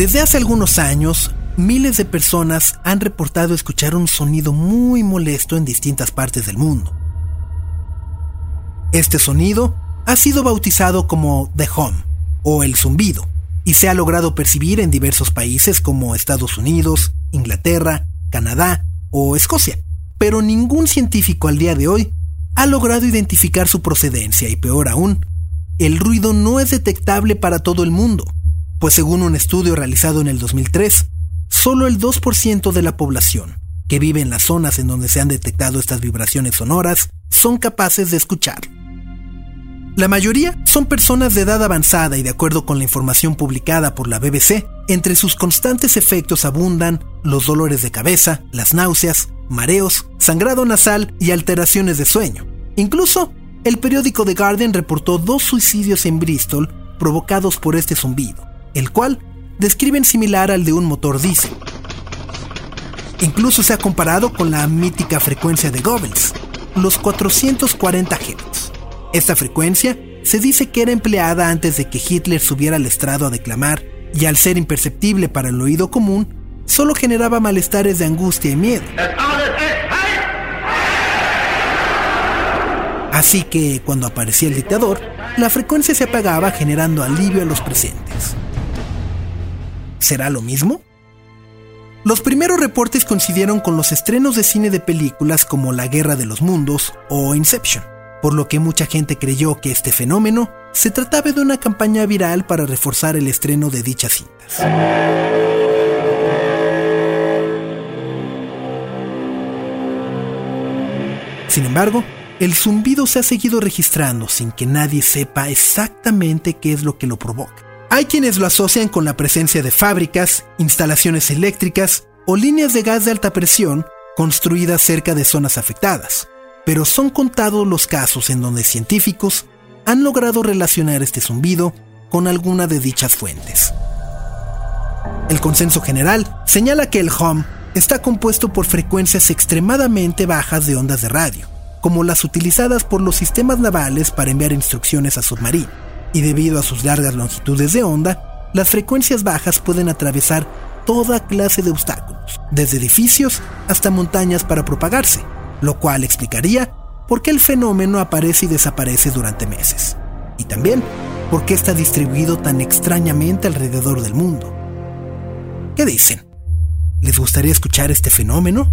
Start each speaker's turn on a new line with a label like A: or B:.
A: Desde hace algunos años, miles de personas han reportado escuchar un sonido muy molesto en distintas partes del mundo. Este sonido ha sido bautizado como The Hum o el zumbido y se ha logrado percibir en diversos países como Estados Unidos, Inglaterra, Canadá o Escocia. Pero ningún científico al día de hoy ha logrado identificar su procedencia y peor aún, el ruido no es detectable para todo el mundo pues según un estudio realizado en el 2003, solo el 2% de la población que vive en las zonas en donde se han detectado estas vibraciones sonoras son capaces de escuchar. La mayoría son personas de edad avanzada y de acuerdo con la información publicada por la BBC, entre sus constantes efectos abundan los dolores de cabeza, las náuseas, mareos, sangrado nasal y alteraciones de sueño. Incluso, el periódico The Guardian reportó dos suicidios en Bristol provocados por este zumbido el cual describen similar al de un motor diésel. Incluso se ha comparado con la mítica frecuencia de Goebbels, los 440 Hz. Esta frecuencia se dice que era empleada antes de que Hitler subiera al estrado a declamar y al ser imperceptible para el oído común, solo generaba malestares de angustia y miedo. Así que cuando aparecía el dictador, la frecuencia se apagaba generando alivio a los presentes. ¿Será lo mismo? Los primeros reportes coincidieron con los estrenos de cine de películas como La Guerra de los Mundos o Inception, por lo que mucha gente creyó que este fenómeno se trataba de una campaña viral para reforzar el estreno de dichas cintas. Sin embargo, el zumbido se ha seguido registrando sin que nadie sepa exactamente qué es lo que lo provoca. Hay quienes lo asocian con la presencia de fábricas, instalaciones eléctricas o líneas de gas de alta presión construidas cerca de zonas afectadas, pero son contados los casos en donde científicos han logrado relacionar este zumbido con alguna de dichas fuentes. El consenso general señala que el hum está compuesto por frecuencias extremadamente bajas de ondas de radio, como las utilizadas por los sistemas navales para enviar instrucciones a submarinos y debido a sus largas longitudes de onda, las frecuencias bajas pueden atravesar toda clase de obstáculos, desde edificios hasta montañas para propagarse, lo cual explicaría por qué el fenómeno aparece y desaparece durante meses, y también por qué está distribuido tan extrañamente alrededor del mundo. ¿Qué dicen? ¿Les gustaría escuchar este fenómeno?